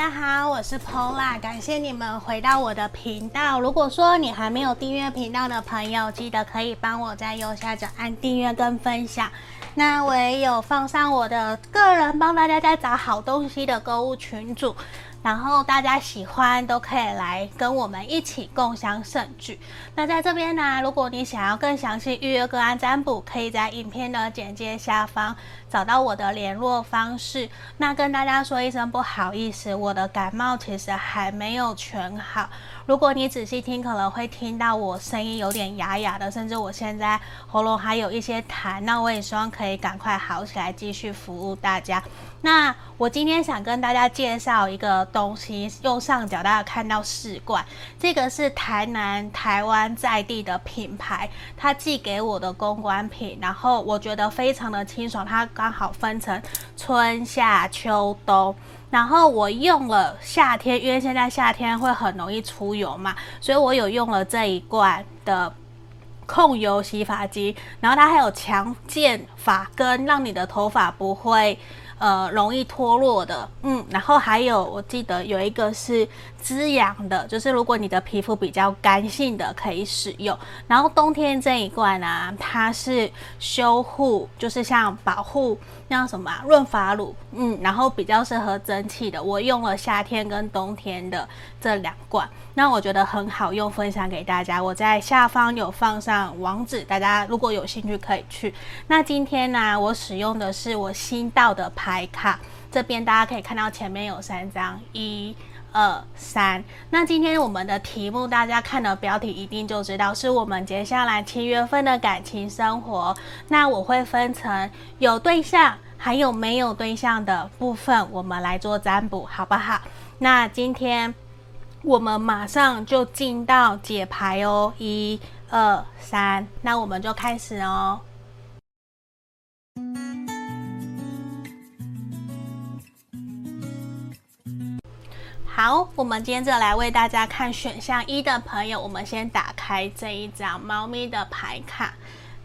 大家好，我是 Pola，感谢你们回到我的频道。如果说你还没有订阅频道的朋友，记得可以帮我在右下角按订阅跟分享。那我也有放上我的个人帮大家在找好东西的购物群组。然后大家喜欢都可以来跟我们一起共享盛举。那在这边呢，如果你想要更详细预约个案占卜，可以在影片的简介下方找到我的联络方式。那跟大家说一声不好意思，我的感冒其实还没有全好。如果你仔细听，可能会听到我声音有点哑哑的，甚至我现在喉咙还有一些痰。那我也希望可以赶快好起来，继续服务大家。那我今天想跟大家介绍一个东西，右上角大家看到试罐，这个是台南台湾在地的品牌，他寄给我的公关品，然后我觉得非常的清爽，它刚好分成春夏秋冬，然后我用了夏天，因为现在夏天会很容易出油嘛，所以我有用了这一罐的控油洗发精，然后它还有强健发根，让你的头发不会。呃，容易脱落的，嗯，然后还有，我记得有一个是滋养的，就是如果你的皮肤比较干性的可以使用。然后冬天这一罐呢、啊，它是修护，就是像保护像什么，润发乳，嗯，然后比较适合蒸汽的。我用了夏天跟冬天的这两罐，那我觉得很好用，分享给大家。我在下方有放上网址，大家如果有兴趣可以去。那今天呢、我使用的是我新到的。牌卡这边大家可以看到前面有三张，一、二、三。那今天我们的题目，大家看了标题一定就知道，是我们接下来七月份的感情生活。那我会分成有对象还有没有对象的部分，我们来做占卜，好不好？那今天我们马上就进到解牌哦，一、二、三。那我们就开始哦。好，我们接着来为大家看选项一的朋友，我们先打开这一张猫咪的牌卡。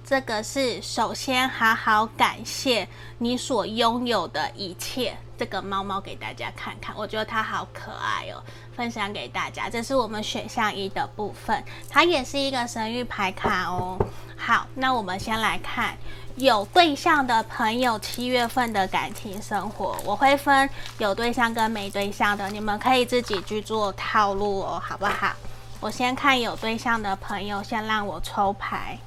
这个是首先好好感谢你所拥有的一切。这个猫猫给大家看看，我觉得它好可爱哦，分享给大家。这是我们选项一的部分，它也是一个神谕牌卡哦。好，那我们先来看。有对象的朋友，七月份的感情生活，我会分有对象跟没对象的，你们可以自己去做套路哦，好不好？我先看有对象的朋友，先让我抽牌，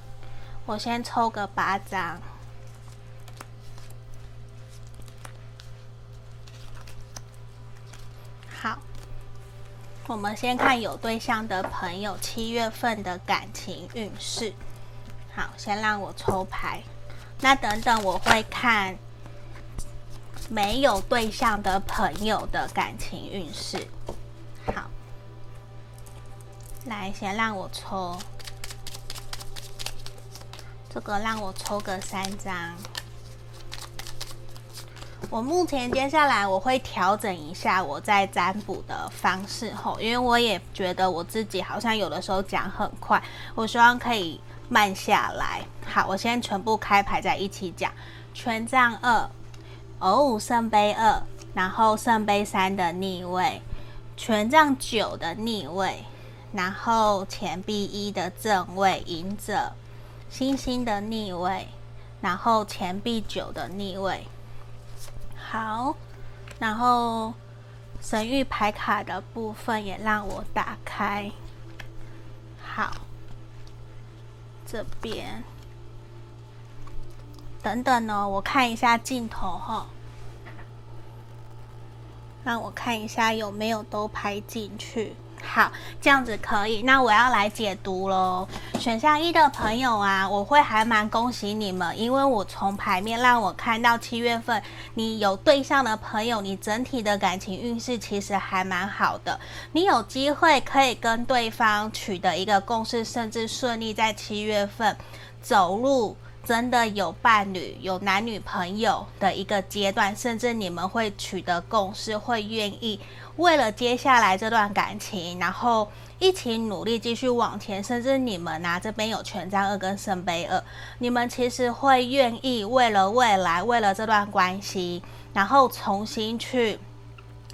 我先抽个八张。好，我们先看有对象的朋友七月份的感情运势。好，先让我抽牌。那等等，我会看没有对象的朋友的感情运势。好，来，先让我抽这个，让我抽个三张。我目前接下来我会调整一下我在占卜的方式后，因为我也觉得我自己好像有的时候讲很快，我希望可以。慢下来，好，我先全部开牌在一起讲。权杖二，哦，圣杯二，然后圣杯三的逆位，权杖九的逆位，然后钱币一的正位，隐者，星星的逆位，然后钱币九的逆位。好，然后神諭牌卡的部分也让我打开。好。这边，等等呢，我看一下镜头哈，让我看一下有没有都拍进去。好，这样子可以。那我要来解读喽。选项一的朋友啊，我会还蛮恭喜你们，因为我从牌面让我看到七月份你有对象的朋友，你整体的感情运势其实还蛮好的。你有机会可以跟对方取得一个共识，甚至顺利在七月份走入真的有伴侣、有男女朋友的一个阶段，甚至你们会取得共识，会愿意。为了接下来这段感情，然后一起努力继续往前，甚至你们啊这边有权杖二跟圣杯二，你们其实会愿意为了未来，为了这段关系，然后重新去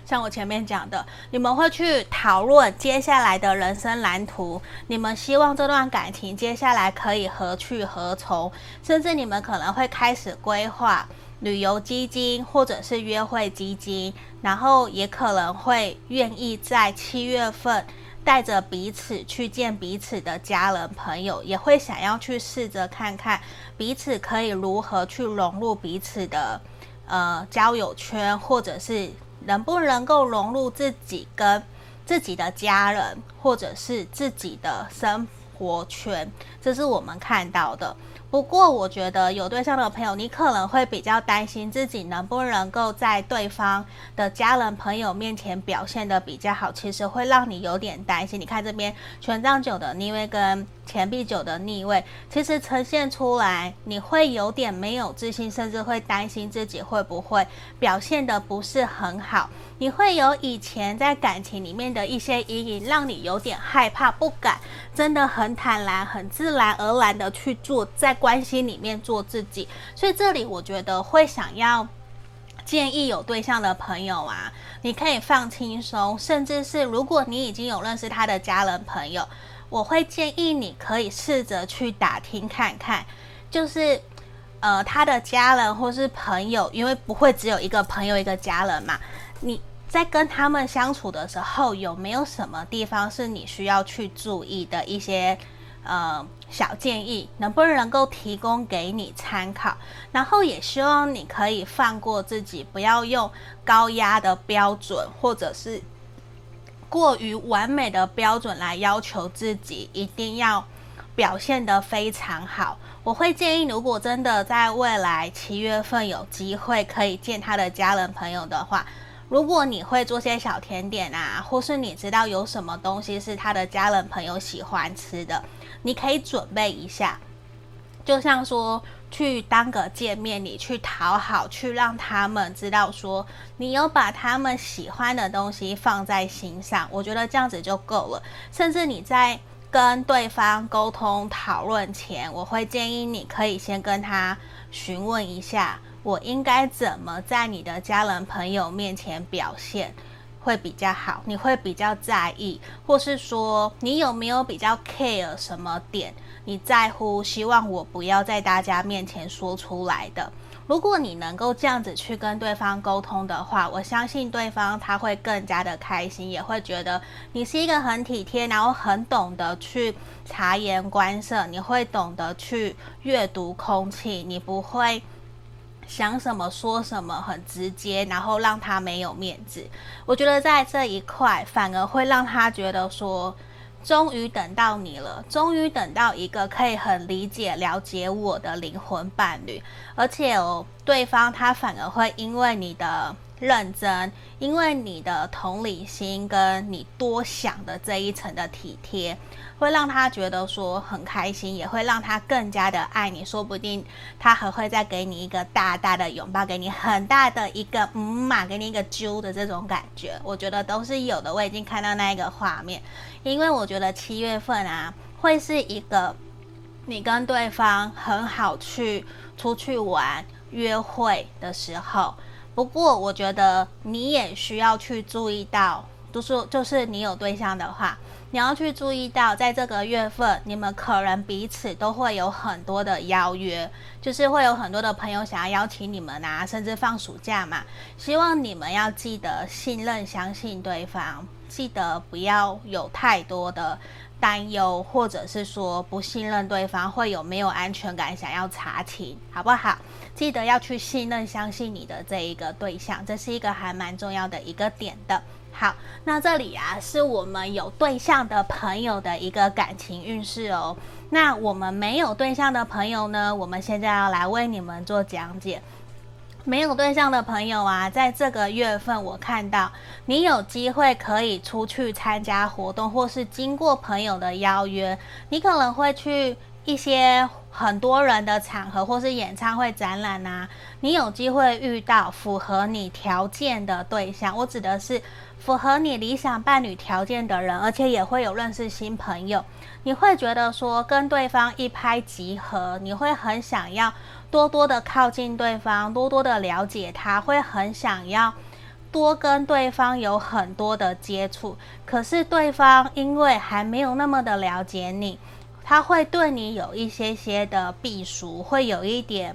像我前面讲的，你们会去讨论接下来的人生蓝图，你们希望这段感情接下来可以何去何从，甚至你们可能会开始规划旅游基金或者是约会基金，然后也可能会愿意在七月份带着彼此去见彼此的家人朋友，也会想要去试着看看彼此可以如何去融入彼此的呃交友圈，或者是。能不能够融入自己跟自己的家人，或者是自己的生活圈，这是我们看到的。不过，我觉得有对象的朋友，你可能会比较担心自己能不能够在对方的家人朋友面前表现得比较好，其实会让你有点担心。你看这边权杖九的逆位跟钱币九的逆位，其实呈现出来，你会有点没有自信，甚至会担心自己会不会表现得不是很好。你会有以前在感情里面的一些阴影，让你有点害怕，不敢真的很坦然、很自然而然的去做，在关系里面做自己。所以这里我觉得会想要建议有对象的朋友啊，你可以放轻松，甚至是如果你已经有认识他的家人朋友，我会建议你可以试着去打听看看，就是呃他的家人或是朋友，因为不会只有一个朋友一个家人嘛。你在跟他们相处的时候，有没有什么地方是你需要去注意的一些呃小建议？能不能够提供给你参考？然后也希望你可以放过自己，不要用高压的标准或者是过于完美的标准来要求自己，一定要表现得非常好。我会建议，如果真的在未来七月份有机会可以见他的家人朋友的话。如果你会做些小甜点啊，或是你知道有什么东西是他的家人朋友喜欢吃的，你可以准备一下。就像说去当个见面礼，去讨好，去让他们知道说你有把他们喜欢的东西放在心上，我觉得这样子就够了。甚至你在跟对方沟通讨论前，我会建议你可以先跟他询问一下。我应该怎么在你的家人朋友面前表现会比较好？你会比较在意，或是说你有没有比较 care 什么点？你在乎，希望我不要在大家面前说出来的。如果你能够这样子去跟对方沟通的话，我相信对方他会更加的开心，也会觉得你是一个很体贴，然后很懂得去察言观色，你会懂得去阅读空气，你不会。想什么说什么，很直接，然后让他没有面子。我觉得在这一块反而会让他觉得说，终于等到你了，终于等到一个可以很理解、了解我的灵魂伴侣，而且哦，对方他反而会因为你的。认真，因为你的同理心跟你多想的这一层的体贴，会让他觉得说很开心，也会让他更加的爱你。说不定他还会再给你一个大大的拥抱，给你很大的一个嗯嘛，给你一个揪的这种感觉，我觉得都是有的。我已经看到那一个画面，因为我觉得七月份啊，会是一个你跟对方很好去出去玩、约会的时候。不过，我觉得你也需要去注意到，就是就是你有对象的话，你要去注意到，在这个月份，你们可能彼此都会有很多的邀约，就是会有很多的朋友想要邀请你们啊，甚至放暑假嘛。希望你们要记得信任、相信对方，记得不要有太多的担忧，或者是说不信任对方会有没有安全感，想要查勤，好不好？记得要去信任、相信你的这一个对象，这是一个还蛮重要的一个点的。好，那这里啊是我们有对象的朋友的一个感情运势哦。那我们没有对象的朋友呢，我们现在要来为你们做讲解。没有对象的朋友啊，在这个月份，我看到你有机会可以出去参加活动，或是经过朋友的邀约，你可能会去一些很多人的场合，或是演唱会、展览啊，你有机会遇到符合你条件的对象。我指的是符合你理想伴侣条件的人，而且也会有认识新朋友。你会觉得说跟对方一拍即合，你会很想要。多多的靠近对方，多多的了解他，会很想要多跟对方有很多的接触，可是对方因为还没有那么的了解你，他会对你有一些些的避俗，会有一点。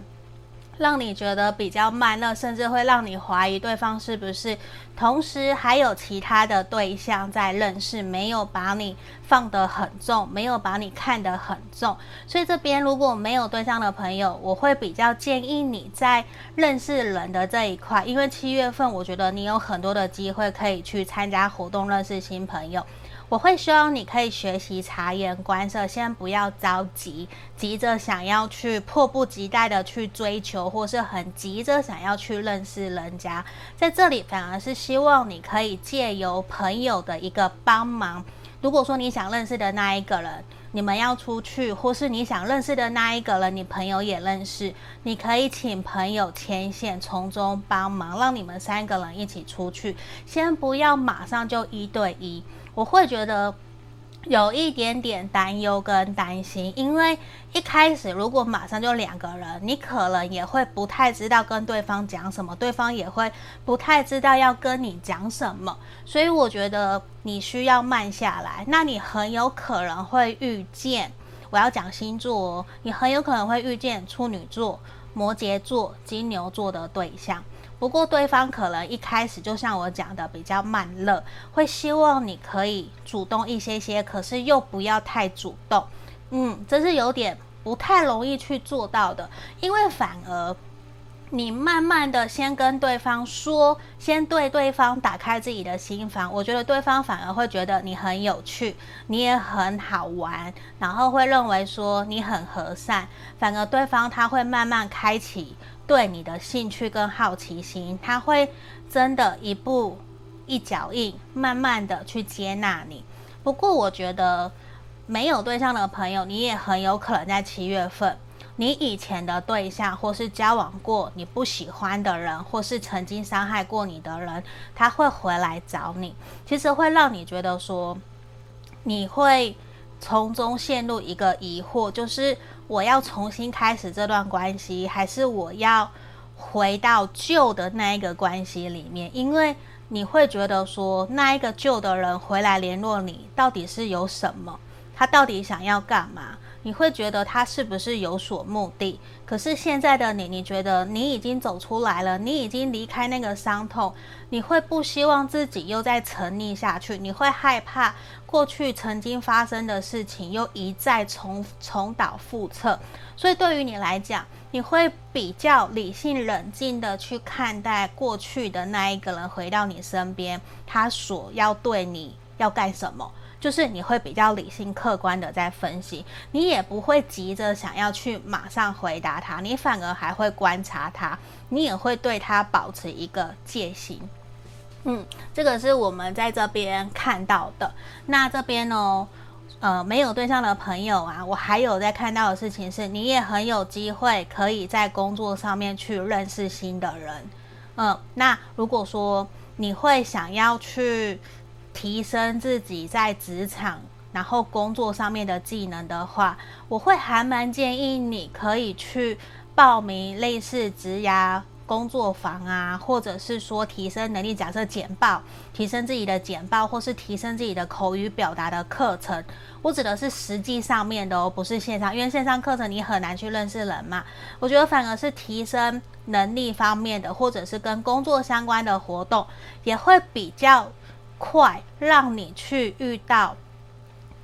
让你觉得比较慢热，甚至会让你怀疑对方是不是同时还有其他的对象在认识，没有把你放得很重，没有把你看得很重。所以这边如果没有对象的朋友，我会比较建议你在认识人的这一块，因为七月份我觉得你有很多的机会可以去参加活动，认识新朋友。我会希望你可以学习察言观色，先不要着急，急着想要去迫不及待的去追求，或是很急着想要去认识人家。在这里，反而是希望你可以借由朋友的一个帮忙。如果说你想认识的那一个人，你们要出去，或是你想认识的那一个人，你朋友也认识，你可以请朋友牵线，从中帮忙，让你们三个人一起出去。先不要马上就一对一。我会觉得有一点点担忧跟担心，因为一开始如果马上就两个人，你可能也会不太知道跟对方讲什么，对方也会不太知道要跟你讲什么，所以我觉得你需要慢下来。那你很有可能会遇见，我要讲星座哦，你很有可能会遇见处女座、摩羯座、金牛座的对象。不过对方可能一开始就像我讲的比较慢热，会希望你可以主动一些些，可是又不要太主动。嗯，这是有点不太容易去做到的，因为反而你慢慢的先跟对方说，先对对方打开自己的心房，我觉得对方反而会觉得你很有趣，你也很好玩，然后会认为说你很和善，反而对方他会慢慢开启。对你的兴趣跟好奇心，他会真的一步一脚印，慢慢的去接纳你。不过，我觉得没有对象的朋友，你也很有可能在七月份，你以前的对象，或是交往过你不喜欢的人，或是曾经伤害过你的人，他会回来找你。其实会让你觉得说，你会从中陷入一个疑惑，就是。我要重新开始这段关系，还是我要回到旧的那一个关系里面？因为你会觉得说，那一个旧的人回来联络你，到底是有什么？他到底想要干嘛？你会觉得他是不是有所目的？可是现在的你，你觉得你已经走出来了，你已经离开那个伤痛，你会不希望自己又再沉溺下去？你会害怕过去曾经发生的事情又一再重重蹈覆辙？所以对于你来讲，你会比较理性冷静的去看待过去的那一个人回到你身边，他所要对你要干什么？就是你会比较理性客观的在分析，你也不会急着想要去马上回答他，你反而还会观察他，你也会对他保持一个戒心。嗯，这个是我们在这边看到的。那这边呢，呃，没有对象的朋友啊，我还有在看到的事情是，你也很有机会可以在工作上面去认识新的人。嗯，那如果说你会想要去。提升自己在职场，然后工作上面的技能的话，我会还蛮建议你可以去报名类似职涯工作坊啊，或者是说提升能力，假设简报，提升自己的简报，或是提升自己的口语表达的课程。我指的是实际上面的哦，不是线上，因为线上课程你很难去认识人嘛。我觉得反而是提升能力方面的，或者是跟工作相关的活动，也会比较。快让你去遇到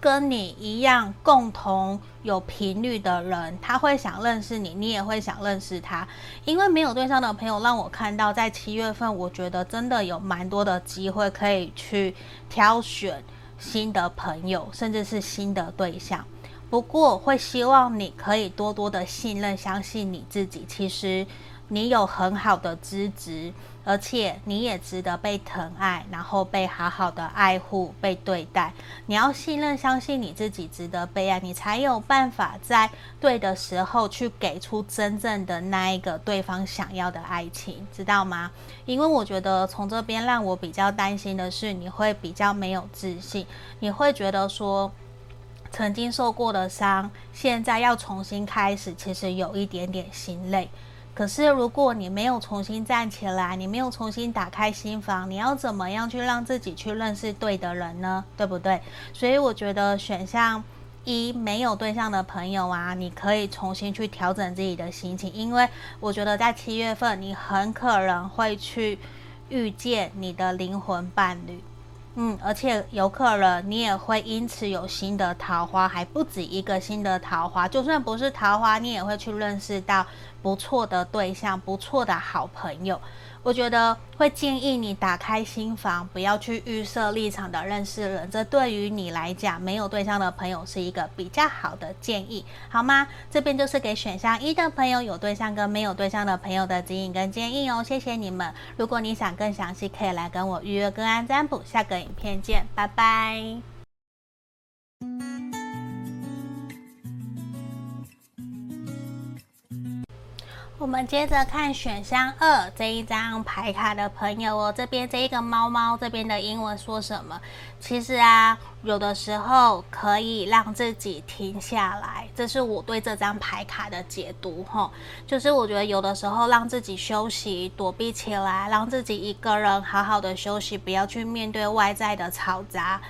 跟你一样共同有频率的人，他会想认识你，你也会想认识他。因为没有对象的朋友，让我看到在七月份，我觉得真的有蛮多的机会可以去挑选新的朋友，甚至是新的对象。不过，会希望你可以多多的信任、相信你自己。其实你有很好的资质。而且你也值得被疼爱，然后被好好的爱护、被对待。你要信任、相信你自己值得被爱，你才有办法在对的时候去给出真正的那一个对方想要的爱情，知道吗？因为我觉得从这边让我比较担心的是，你会比较没有自信，你会觉得说曾经受过的伤，现在要重新开始，其实有一点点心累。可是如果你没有重新站起来，你没有重新打开心房，你要怎么样去让自己去认识对的人呢？对不对？所以我觉得选项一没有对象的朋友啊，你可以重新去调整自己的心情，因为我觉得在七月份你很可能会去遇见你的灵魂伴侣。嗯，而且有可能你也会因此有新的桃花，还不止一个新的桃花。就算不是桃花，你也会去认识到不错的对象，不错的好朋友。我觉得会建议你打开心房，不要去预设立场的认识人。这对于你来讲，没有对象的朋友是一个比较好的建议，好吗？这边就是给选项一的朋友，有对象跟没有对象的朋友的指引跟建议哦。谢谢你们。如果你想更详细，可以来跟我预约个案占卜。下个影片见，拜拜。我们接着看选项二这一张牌卡的朋友哦，这边这一个猫猫这边的英文说什么？其实啊，有的时候可以让自己停下来，这是我对这张牌卡的解读哈。就是我觉得有的时候让自己休息，躲避起来，让自己一个人好好的休息，不要去面对外在的嘈杂，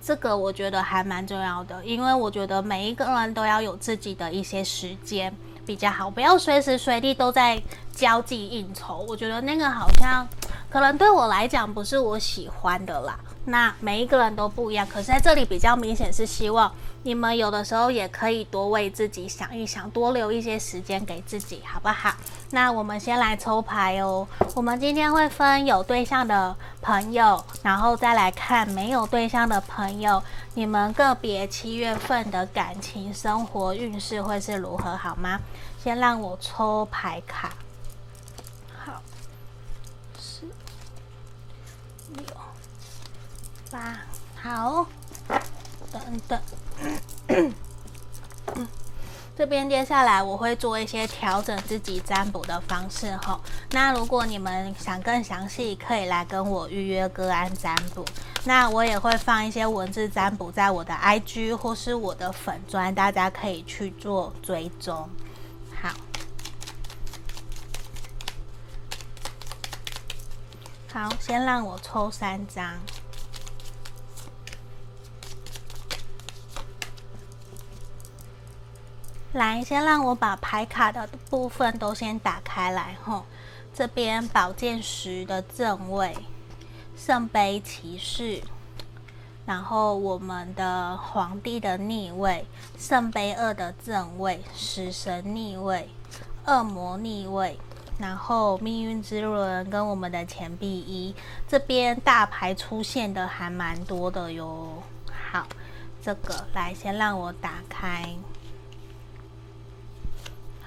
这个我觉得还蛮重要的，因为我觉得每一个人都要有自己的一些时间。比较好，不要随时随地都在交际应酬。我觉得那个好像可能对我来讲不是我喜欢的啦。那每一个人都不一样，可是在这里比较明显是希望你们有的时候也可以多为自己想一想，多留一些时间给自己，好不好？那我们先来抽牌哦。我们今天会分有对象的朋友，然后再来看没有对象的朋友，你们个别七月份的感情生活运势会是如何，好吗？先让我抽牌卡。啊，好，等等。这边接下来我会做一些调整自己占卜的方式哈。那如果你们想更详细，可以来跟我预约个案占卜。那我也会放一些文字占卜在我的 IG 或是我的粉专，大家可以去做追踪。好，好，先让我抽三张。来，先让我把牌卡的部分都先打开来吼。这边宝剑十的正位，圣杯骑士，然后我们的皇帝的逆位，圣杯二的正位，死神逆位，恶魔逆位，然后命运之轮跟我们的钱币一，这边大牌出现的还蛮多的哟。好，这个来先让我打开。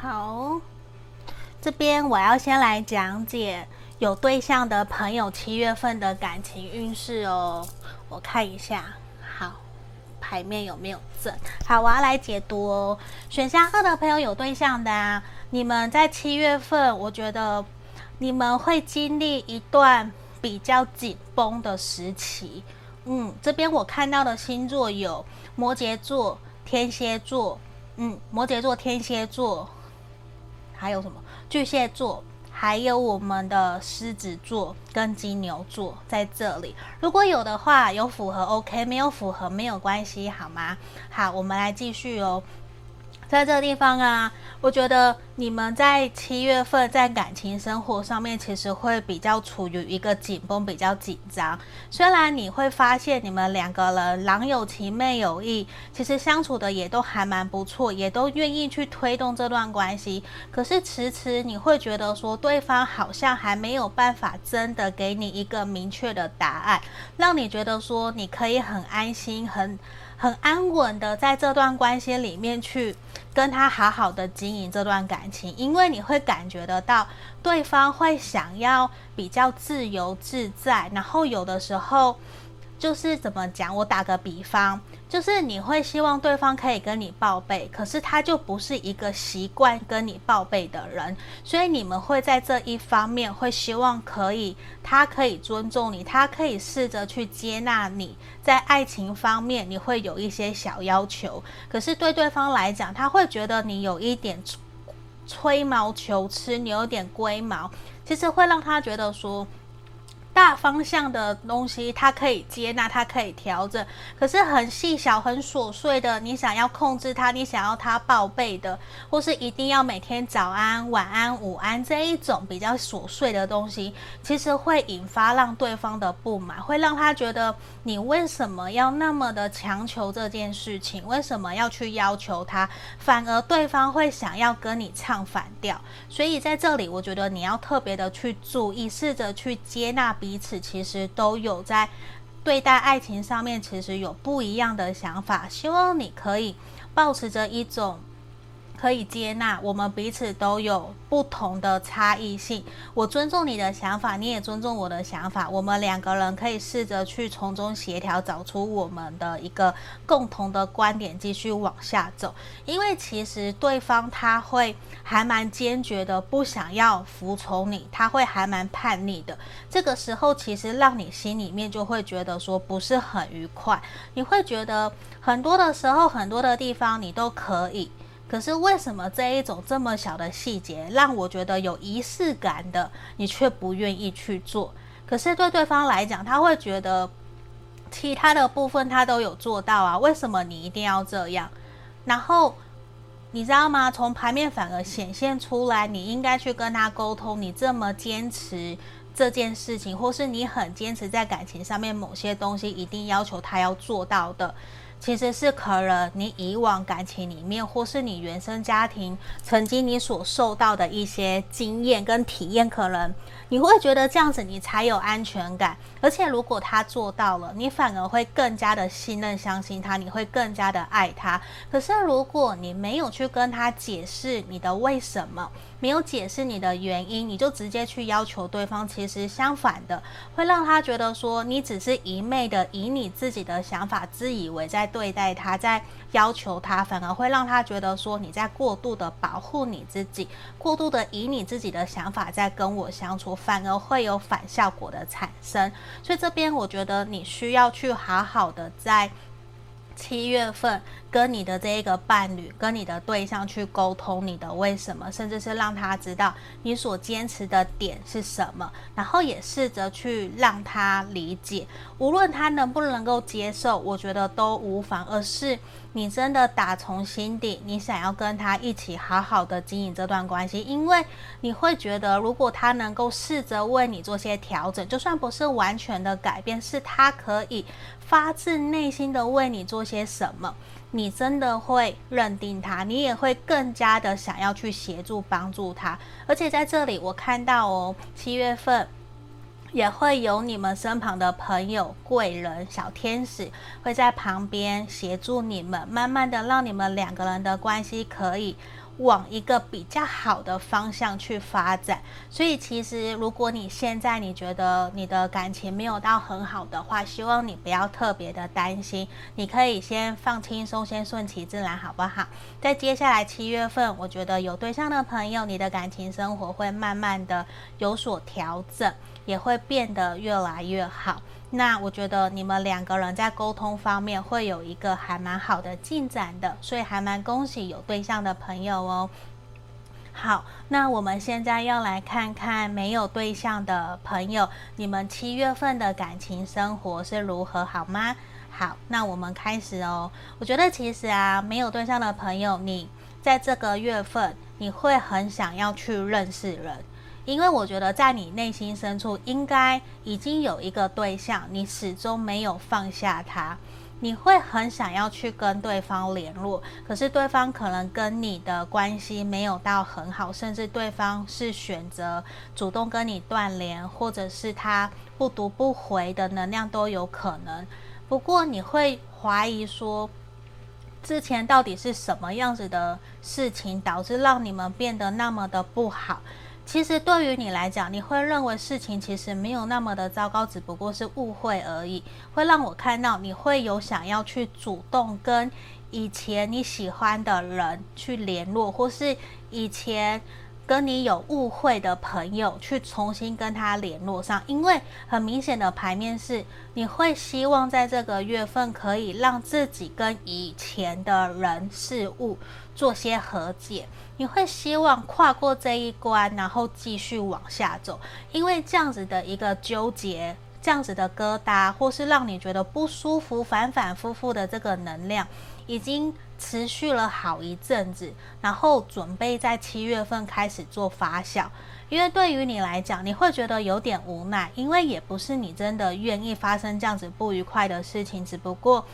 好，这边我要先来讲解有对象的朋友七月份的感情运势哦。我看一下，好，牌面有没有正？好，我要来解读哦。选项二的朋友有对象的啊，你们在七月份，我觉得你们会经历一段比较紧绷的时期。嗯，这边我看到的星座有摩羯座、天蝎座，嗯，摩羯座、天蝎座。还有什么？巨蟹座，还有我们的狮子座跟金牛座在这里。如果有的话，有符合 OK，没有符合没有关系，好吗？好，我们来继续哦。在这个地方啊，我觉得你们在七月份在感情生活上面，其实会比较处于一个紧绷、比较紧张。虽然你会发现你们两个人郎有情妹有意，其实相处的也都还蛮不错，也都愿意去推动这段关系。可是迟迟你会觉得说，对方好像还没有办法真的给你一个明确的答案，让你觉得说你可以很安心、很。很安稳的在这段关系里面去跟他好好的经营这段感情，因为你会感觉得到对方会想要比较自由自在，然后有的时候就是怎么讲，我打个比方。就是你会希望对方可以跟你报备，可是他就不是一个习惯跟你报备的人，所以你们会在这一方面会希望可以，他可以尊重你，他可以试着去接纳你，在爱情方面你会有一些小要求，可是对对方来讲，他会觉得你有一点吹毛求疵，你有点龟毛，其实会让他觉得说。大方向的东西，它可以接纳，它可以调整。可是很细小、很琐碎的，你想要控制它，你想要它报备的，或是一定要每天早安、晚安、午安这一种比较琐碎的东西，其实会引发让对方的不满，会让他觉得你为什么要那么的强求这件事情？为什么要去要求他？反而对方会想要跟你唱反调。所以在这里，我觉得你要特别的去注意，试着去接纳彼此其实都有在对待爱情上面，其实有不一样的想法。希望你可以保持着一种。可以接纳我们彼此都有不同的差异性，我尊重你的想法，你也尊重我的想法。我们两个人可以试着去从中协调，找出我们的一个共同的观点，继续往下走。因为其实对方他会还蛮坚决的，不想要服从你，他会还蛮叛逆的。这个时候，其实让你心里面就会觉得说不是很愉快，你会觉得很多的时候，很多的地方你都可以。可是为什么这一种这么小的细节，让我觉得有仪式感的，你却不愿意去做？可是对对方来讲，他会觉得其他的部分他都有做到啊，为什么你一定要这样？然后你知道吗？从牌面反而显现出来，你应该去跟他沟通，你这么坚持这件事情，或是你很坚持在感情上面某些东西，一定要求他要做到的。其实是可能你以往感情里面，或是你原生家庭曾经你所受到的一些经验跟体验，可能你会觉得这样子你才有安全感。而且如果他做到了，你反而会更加的信任、相信他，你会更加的爱他。可是如果你没有去跟他解释你的为什么，没有解释你的原因，你就直接去要求对方，其实相反的，会让他觉得说你只是一昧的以你自己的想法自以为在对待他，在要求他，反而会让他觉得说你在过度的保护你自己，过度的以你自己的想法在跟我相处，反而会有反效果的产生。所以这边我觉得你需要去好好的在。七月份跟你的这一个伴侣，跟你的对象去沟通你的为什么，甚至是让他知道你所坚持的点是什么，然后也试着去让他理解，无论他能不能够接受，我觉得都无妨，而是你真的打从心底，你想要跟他一起好好的经营这段关系，因为你会觉得，如果他能够试着为你做些调整，就算不是完全的改变，是他可以。发自内心的为你做些什么，你真的会认定他，你也会更加的想要去协助帮助他。而且在这里，我看到哦，七月份也会有你们身旁的朋友、贵人、小天使会在旁边协助你们，慢慢的让你们两个人的关系可以。往一个比较好的方向去发展，所以其实如果你现在你觉得你的感情没有到很好的话，希望你不要特别的担心，你可以先放轻松，先顺其自然，好不好？在接下来七月份，我觉得有对象的朋友，你的感情生活会慢慢的有所调整，也会变得越来越好。那我觉得你们两个人在沟通方面会有一个还蛮好的进展的，所以还蛮恭喜有对象的朋友哦。好，那我们现在要来看看没有对象的朋友，你们七月份的感情生活是如何，好吗？好，那我们开始哦。我觉得其实啊，没有对象的朋友，你在这个月份你会很想要去认识人。因为我觉得在你内心深处应该已经有一个对象，你始终没有放下他，你会很想要去跟对方联络，可是对方可能跟你的关系没有到很好，甚至对方是选择主动跟你断联，或者是他不读不回的能量都有可能。不过你会怀疑说，之前到底是什么样子的事情导致让你们变得那么的不好？其实对于你来讲，你会认为事情其实没有那么的糟糕，只不过是误会而已。会让我看到你会有想要去主动跟以前你喜欢的人去联络，或是以前跟你有误会的朋友去重新跟他联络上，因为很明显的牌面是，你会希望在这个月份可以让自己跟以前的人事物做些和解，你会希望跨过这一关，然后继续往下走，因为这样子的一个纠结，这样子的疙瘩，或是让你觉得不舒服、反反复复的这个能量，已经。持续了好一阵子，然后准备在七月份开始做发酵。因为对于你来讲，你会觉得有点无奈，因为也不是你真的愿意发生这样子不愉快的事情，只不过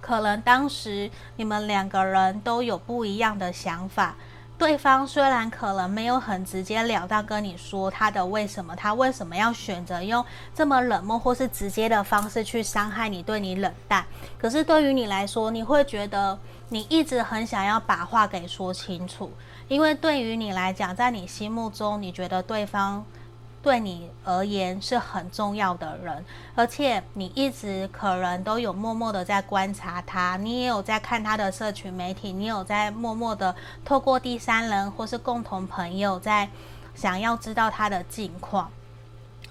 可能当时你们两个人都有不一样的想法。对方虽然可能没有很直接了当跟你说他的为什么，他为什么要选择用这么冷漠或是直接的方式去伤害你，对你冷淡，可是对于你来说，你会觉得你一直很想要把话给说清楚，因为对于你来讲，在你心目中，你觉得对方。对你而言是很重要的人，而且你一直可能都有默默的在观察他，你也有在看他的社群媒体，你有在默默的透过第三人或是共同朋友在想要知道他的近况，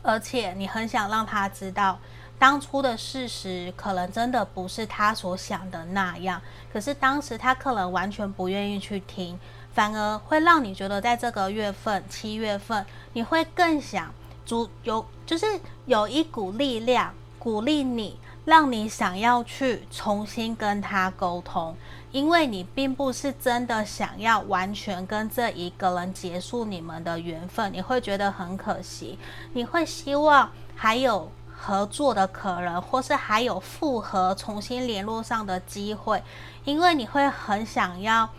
而且你很想让他知道当初的事实可能真的不是他所想的那样，可是当时他可能完全不愿意去听。反而会让你觉得，在这个月份，七月份，你会更想足有，就是有一股力量鼓励你，让你想要去重新跟他沟通，因为你并不是真的想要完全跟这一个人结束你们的缘分，你会觉得很可惜，你会希望还有合作的可能，或是还有复合、重新联络上的机会，因为你会很想要。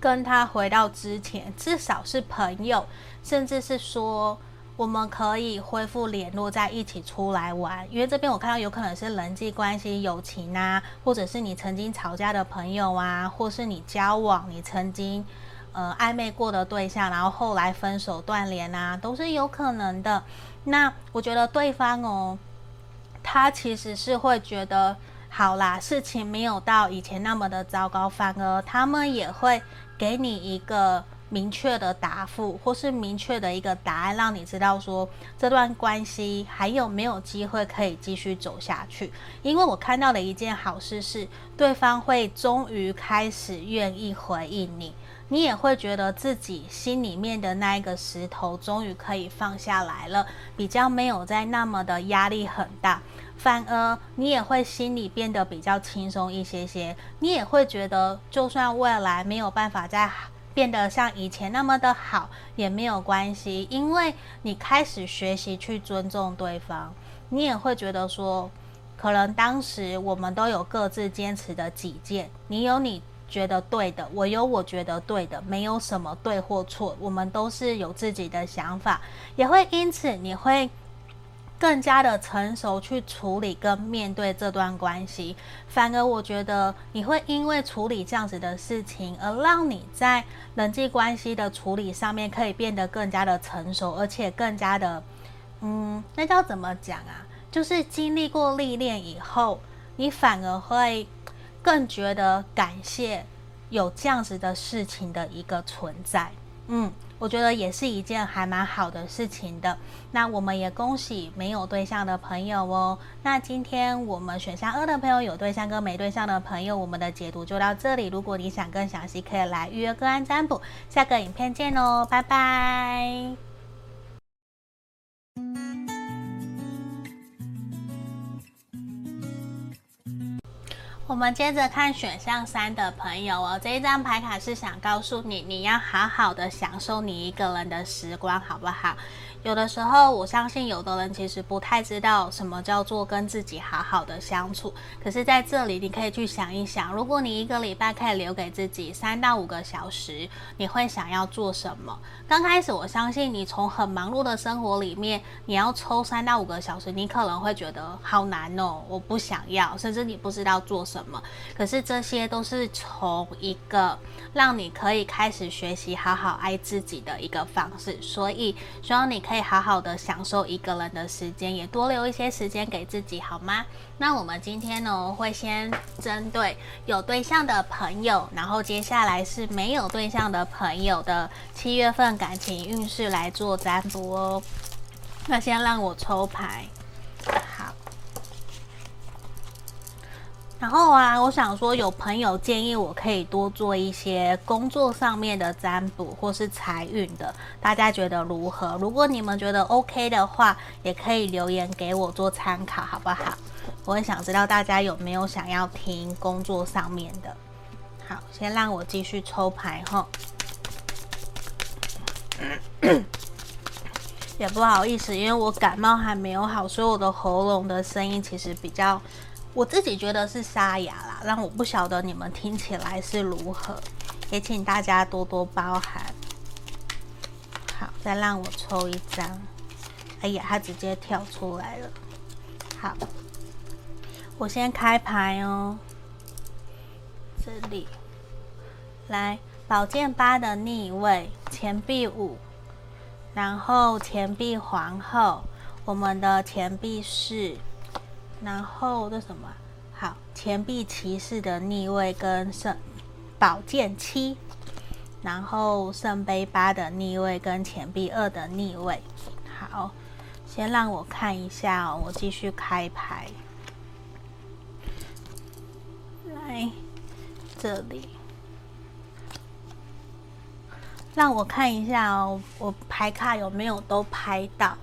跟他回到之前，至少是朋友，甚至是说我们可以恢复联络，在一起出来玩。因为这边我看到有可能是人际关系、友情啊，或者是你曾经吵架的朋友啊，或是你交往你曾经呃暧昧过的对象，然后后来分手断联啊，都是有可能的。那我觉得对方哦，他其实是会觉得好啦，事情没有到以前那么的糟糕，反而他们也会。给你一个明确的答复，或是明确的一个答案，让你知道说这段关系还有没有机会可以继续走下去。因为我看到的一件好事是，对方会终于开始愿意回应你，你也会觉得自己心里面的那一个石头终于可以放下来了，比较没有再那么的压力很大。反而你也会心里变得比较轻松一些些，你也会觉得，就算未来没有办法再变得像以前那么的好，也没有关系，因为你开始学习去尊重对方，你也会觉得说，可能当时我们都有各自坚持的己见，你有你觉得对的，我有我觉得对的，没有什么对或错，我们都是有自己的想法，也会因此你会。更加的成熟去处理跟面对这段关系，反而我觉得你会因为处理这样子的事情，而让你在人际关系的处理上面可以变得更加的成熟，而且更加的，嗯，那叫怎么讲啊？就是经历过历练以后，你反而会更觉得感谢有这样子的事情的一个存在，嗯。我觉得也是一件还蛮好的事情的。那我们也恭喜没有对象的朋友哦。那今天我们选项二的朋友，有对象跟没对象的朋友，我们的解读就到这里。如果你想更详细，可以来预约个案占卜。下个影片见哦，拜拜。我们接着看选项三的朋友哦，这一张牌卡是想告诉你，你要好好的享受你一个人的时光，好不好？有的时候，我相信有的人其实不太知道什么叫做跟自己好好的相处。可是在这里，你可以去想一想，如果你一个礼拜可以留给自己三到五个小时，你会想要做什么？刚开始，我相信你从很忙碌的生活里面，你要抽三到五个小时，你可能会觉得好难哦，我不想要，甚至你不知道做什么。可是这些都是从一个让你可以开始学习好好爱自己的一个方式，所以希望你可以好好的享受一个人的时间，也多留一些时间给自己，好吗？那我们今天呢，会先针对有对象的朋友，然后接下来是没有对象的朋友的七月份感情运势来做占卜哦。那先让我抽牌。好，然后啊，我想说，有朋友建议我可以多做一些工作上面的占卜，或是财运的，大家觉得如何？如果你们觉得 OK 的话，也可以留言给我做参考，好不好？我很想知道大家有没有想要听工作上面的。好，先让我继续抽牌哈。也不好意思，因为我感冒还没有好，所以我的喉咙的声音其实比较，我自己觉得是沙哑啦。让我不晓得你们听起来是如何，也请大家多多包涵。好，再让我抽一张。哎呀，它直接跳出来了。好，我先开牌哦。这里，来，宝剑八的逆位，钱币五。然后钱币皇后，我们的钱币四，然后这什么？好，钱币骑士的逆位跟圣宝剑七，然后圣杯八的逆位跟钱币二的逆位。好，先让我看一下哦，我继续开牌。来，这里。让我看一下哦，我牌卡有没有都拍到？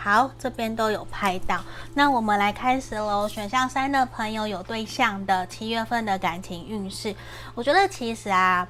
好，这边都有拍到。那我们来开始喽。选项三的朋友有对象的七月份的感情运势，我觉得其实啊，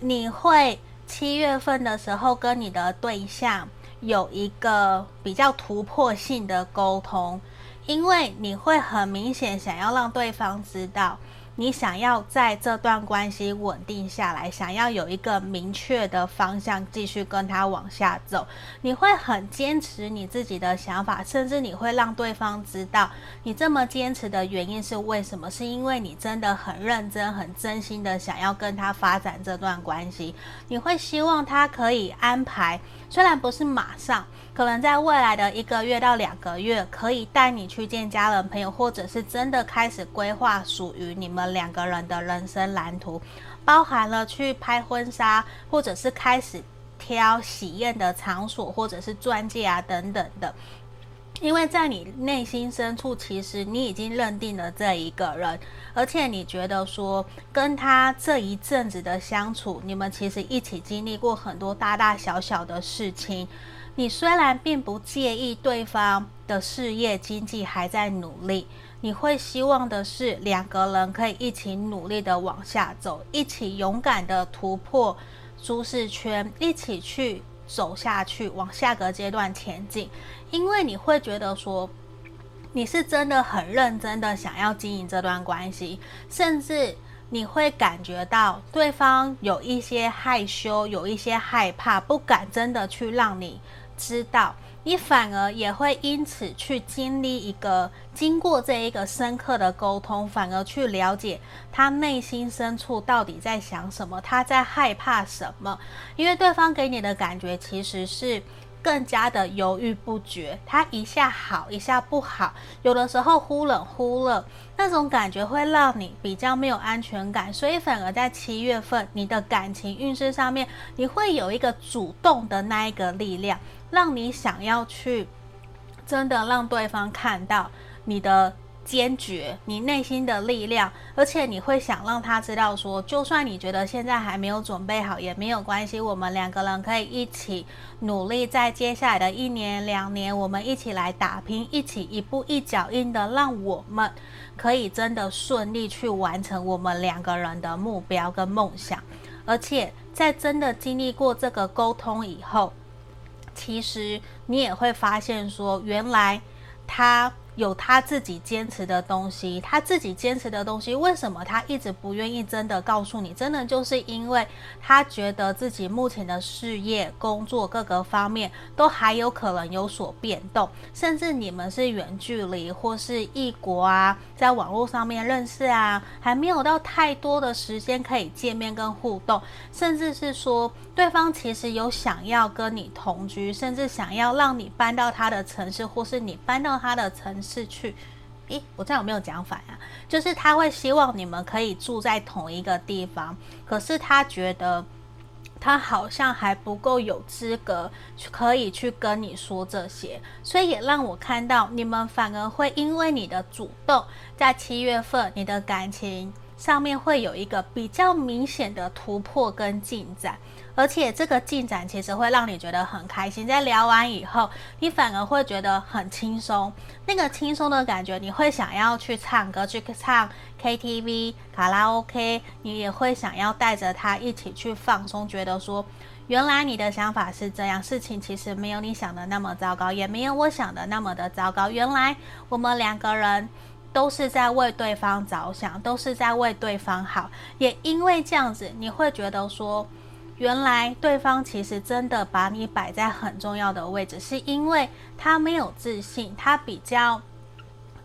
你会七月份的时候跟你的对象有一个比较突破性的沟通，因为你会很明显想要让对方知道。你想要在这段关系稳定下来，想要有一个明确的方向，继续跟他往下走，你会很坚持你自己的想法，甚至你会让对方知道你这么坚持的原因是为什么？是因为你真的很认真、很真心的想要跟他发展这段关系。你会希望他可以安排，虽然不是马上。可能在未来的一个月到两个月，可以带你去见家人朋友，或者是真的开始规划属于你们两个人的人生蓝图，包含了去拍婚纱，或者是开始挑喜宴的场所，或者是钻戒啊等等的。因为在你内心深处，其实你已经认定了这一个人，而且你觉得说跟他这一阵子的相处，你们其实一起经历过很多大大小小的事情。你虽然并不介意对方的事业经济还在努力，你会希望的是两个人可以一起努力的往下走，一起勇敢的突破舒适圈，一起去走下去，往下个阶段前进。因为你会觉得说，你是真的很认真的想要经营这段关系，甚至你会感觉到对方有一些害羞，有一些害怕，不敢真的去让你。知道你反而也会因此去经历一个，经过这一个深刻的沟通，反而去了解他内心深处到底在想什么，他在害怕什么。因为对方给你的感觉其实是更加的犹豫不决，他一下好，一下不好，有的时候忽冷忽热，那种感觉会让你比较没有安全感，所以反而在七月份，你的感情运势上面，你会有一个主动的那一个力量。让你想要去，真的让对方看到你的坚决，你内心的力量，而且你会想让他知道说，就算你觉得现在还没有准备好，也没有关系，我们两个人可以一起努力，在接下来的一年两年，我们一起来打拼，一起一步一脚印的，让我们可以真的顺利去完成我们两个人的目标跟梦想，而且在真的经历过这个沟通以后。其实你也会发现说，原来他有他自己坚持的东西，他自己坚持的东西，为什么他一直不愿意真的告诉你？真的就是因为他觉得自己目前的事业、工作各个方面都还有可能有所变动，甚至你们是远距离或是异国啊，在网络上面认识啊，还没有到太多的时间可以见面跟互动，甚至是说对方其实有想要跟你同居，甚至想要让你搬到他的城市，或是你搬到他的城是去，诶，我这样有没有讲反啊？就是他会希望你们可以住在同一个地方，可是他觉得他好像还不够有资格去可以去跟你说这些，所以也让我看到你们反而会因为你的主动，在七月份你的感情上面会有一个比较明显的突破跟进展。而且这个进展其实会让你觉得很开心，在聊完以后，你反而会觉得很轻松。那个轻松的感觉，你会想要去唱歌，去唱 KTV、卡拉 OK，你也会想要带着他一起去放松，觉得说，原来你的想法是这样，事情其实没有你想的那么糟糕，也没有我想的那么的糟糕。原来我们两个人都是在为对方着想，都是在为对方好。也因为这样子，你会觉得说。原来对方其实真的把你摆在很重要的位置，是因为他没有自信，他比较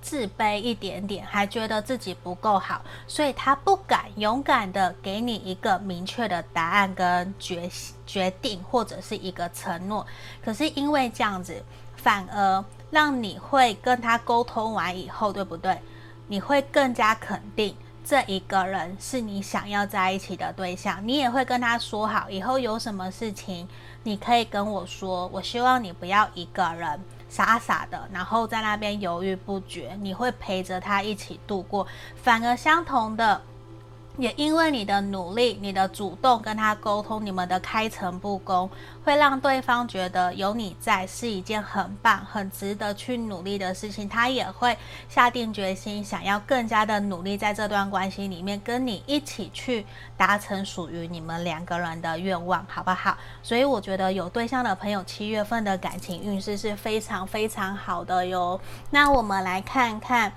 自卑一点点，还觉得自己不够好，所以他不敢勇敢的给你一个明确的答案跟决决定，或者是一个承诺。可是因为这样子，反而让你会跟他沟通完以后，对不对？你会更加肯定。这一个人是你想要在一起的对象，你也会跟他说好，以后有什么事情你可以跟我说。我希望你不要一个人傻傻的，然后在那边犹豫不决，你会陪着他一起度过。反而相同的。也因为你的努力，你的主动跟他沟通，你们的开诚布公，会让对方觉得有你在是一件很棒、很值得去努力的事情。他也会下定决心，想要更加的努力，在这段关系里面跟你一起去达成属于你们两个人的愿望，好不好？所以我觉得有对象的朋友，七月份的感情运势是非常非常好的哟。那我们来看看。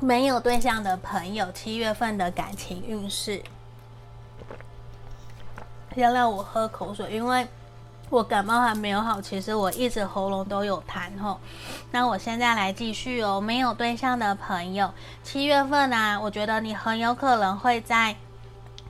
没有对象的朋友，七月份的感情运势。先让我喝口水，因为我感冒还没有好，其实我一直喉咙都有痰吼。那我现在来继续哦。没有对象的朋友，七月份啊，我觉得你很有可能会在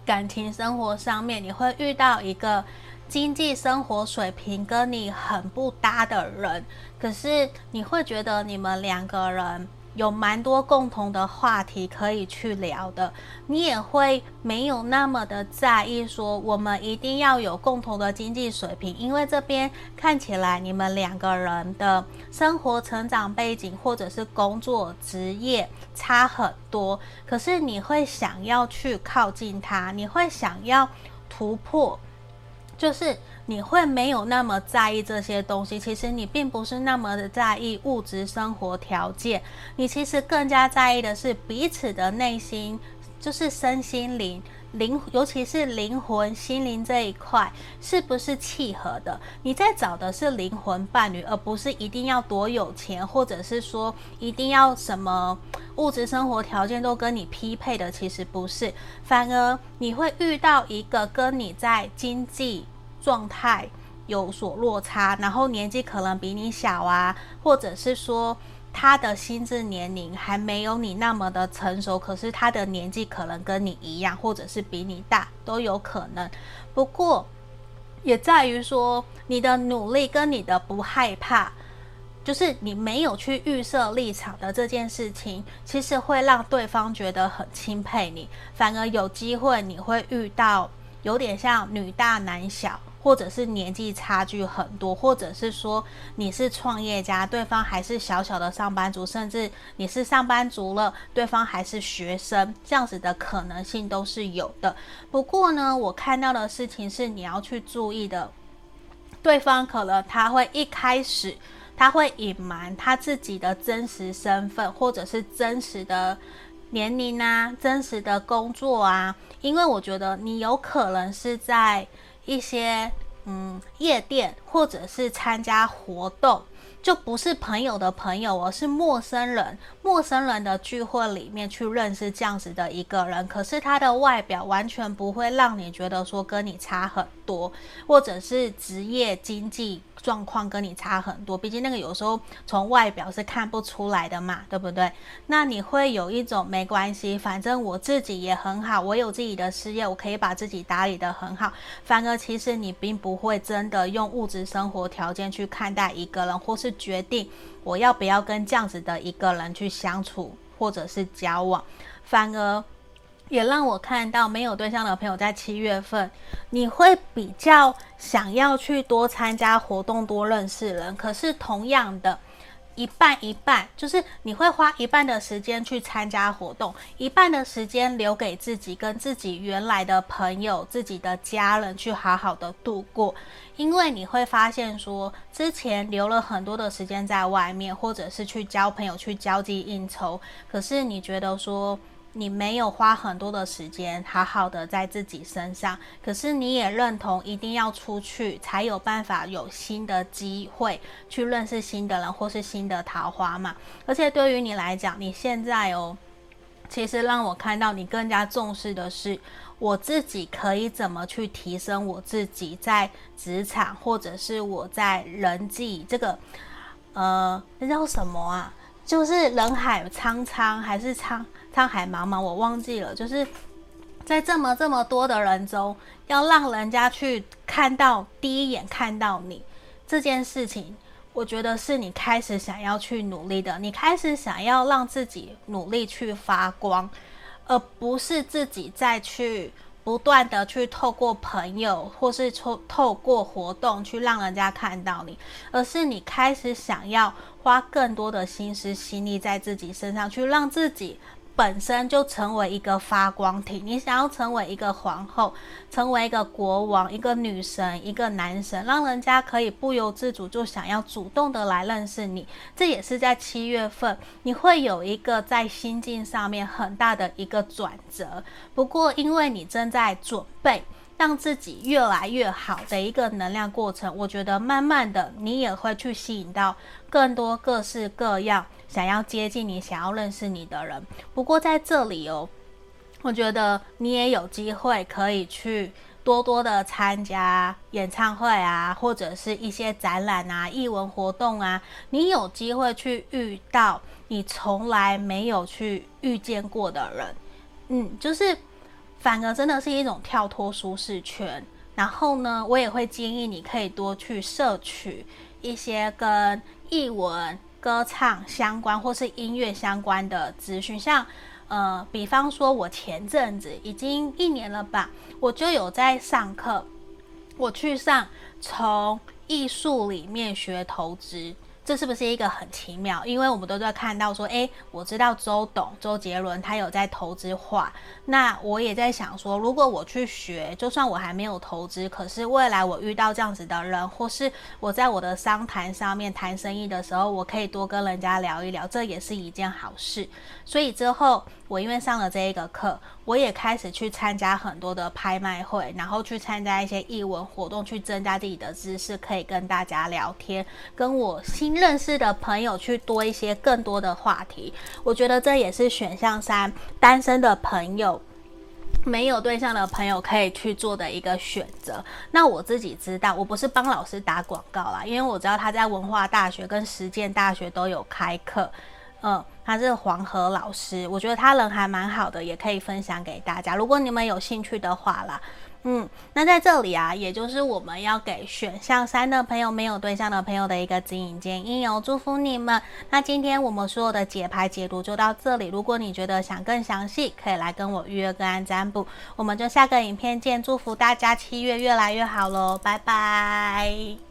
感情生活上面，你会遇到一个经济生活水平跟你很不搭的人，可是你会觉得你们两个人。有蛮多共同的话题可以去聊的，你也会没有那么的在意说我们一定要有共同的经济水平，因为这边看起来你们两个人的生活成长背景或者是工作职业差很多，可是你会想要去靠近他，你会想要突破，就是。你会没有那么在意这些东西，其实你并不是那么的在意物质生活条件，你其实更加在意的是彼此的内心，就是身心灵灵，尤其是灵魂心灵这一块是不是契合的？你在找的是灵魂伴侣，而不是一定要多有钱，或者是说一定要什么物质生活条件都跟你匹配的，其实不是，反而你会遇到一个跟你在经济。状态有所落差，然后年纪可能比你小啊，或者是说他的心智年龄还没有你那么的成熟，可是他的年纪可能跟你一样，或者是比你大都有可能。不过也在于说你的努力跟你的不害怕，就是你没有去预设立场的这件事情，其实会让对方觉得很钦佩你，反而有机会你会遇到有点像女大男小。或者是年纪差距很多，或者是说你是创业家，对方还是小小的上班族，甚至你是上班族了，对方还是学生，这样子的可能性都是有的。不过呢，我看到的事情是你要去注意的，对方可能他会一开始他会隐瞒他自己的真实身份，或者是真实的年龄啊，真实的工作啊，因为我觉得你有可能是在。一些嗯夜店，或者是参加活动，就不是朋友的朋友，而是陌生人。陌生人的聚会里面去认识这样子的一个人，可是他的外表完全不会让你觉得说跟你差很多，或者是职业经济状况跟你差很多。毕竟那个有时候从外表是看不出来的嘛，对不对？那你会有一种没关系，反正我自己也很好，我有自己的事业，我可以把自己打理得很好。反而其实你并不会真的用物质生活条件去看待一个人，或是决定我要不要跟这样子的一个人去相处，或者是交往，反而也让我看到没有对象的朋友在七月份，你会比较想要去多参加活动，多认识人。可是同样的。一半一半，就是你会花一半的时间去参加活动，一半的时间留给自己，跟自己原来的朋友、自己的家人去好好的度过。因为你会发现说，之前留了很多的时间在外面，或者是去交朋友、去交际应酬，可是你觉得说。你没有花很多的时间好好的在自己身上，可是你也认同一定要出去才有办法有新的机会去认识新的人或是新的桃花嘛。而且对于你来讲，你现在哦，其实让我看到你更加重视的是我自己可以怎么去提升我自己在职场或者是我在人际这个呃，那叫什么啊？就是人海苍苍还是苍？沧海茫茫，我忘记了，就是在这么这么多的人中，要让人家去看到第一眼看到你这件事情，我觉得是你开始想要去努力的，你开始想要让自己努力去发光，而不是自己再去不断的去透过朋友或是透透过活动去让人家看到你，而是你开始想要花更多的心思心力在自己身上去让自己。本身就成为一个发光体，你想要成为一个皇后，成为一个国王，一个女神，一个男神，让人家可以不由自主就想要主动的来认识你。这也是在七月份，你会有一个在心境上面很大的一个转折。不过，因为你正在准备。让自己越来越好的一个能量过程，我觉得慢慢的你也会去吸引到更多各式各样想要接近你、想要认识你的人。不过在这里哦，我觉得你也有机会可以去多多的参加演唱会啊，或者是一些展览啊、艺文活动啊，你有机会去遇到你从来没有去遇见过的人，嗯，就是。反而真的是一种跳脱舒适圈，然后呢，我也会建议你可以多去摄取一些跟艺文、歌唱相关或是音乐相关的资讯，像呃，比方说我前阵子已经一年了吧，我就有在上课，我去上从艺术里面学投资。这是不是一个很奇妙？因为我们都在看到说，诶，我知道周董、周杰伦他有在投资画，那我也在想说，如果我去学，就算我还没有投资，可是未来我遇到这样子的人，或是我在我的商谈上面谈生意的时候，我可以多跟人家聊一聊，这也是一件好事。所以之后我因为上了这一个课，我也开始去参加很多的拍卖会，然后去参加一些艺文活动，去增加自己的知识，可以跟大家聊天，跟我新认识的朋友去多一些更多的话题。我觉得这也是选项三单身的朋友，没有对象的朋友可以去做的一个选择。那我自己知道，我不是帮老师打广告啦，因为我知道他在文化大学跟实践大学都有开课。嗯，他是黄河老师，我觉得他人还蛮好的，也可以分享给大家。如果你们有兴趣的话啦，嗯，那在这里啊，也就是我们要给选项三的朋友，没有对象的朋友的一个指引建议哦，祝福你们。那今天我们所有的解牌解读就到这里，如果你觉得想更详细，可以来跟我预约个案占卜。我们就下个影片见，祝福大家七月越来越好喽，拜拜。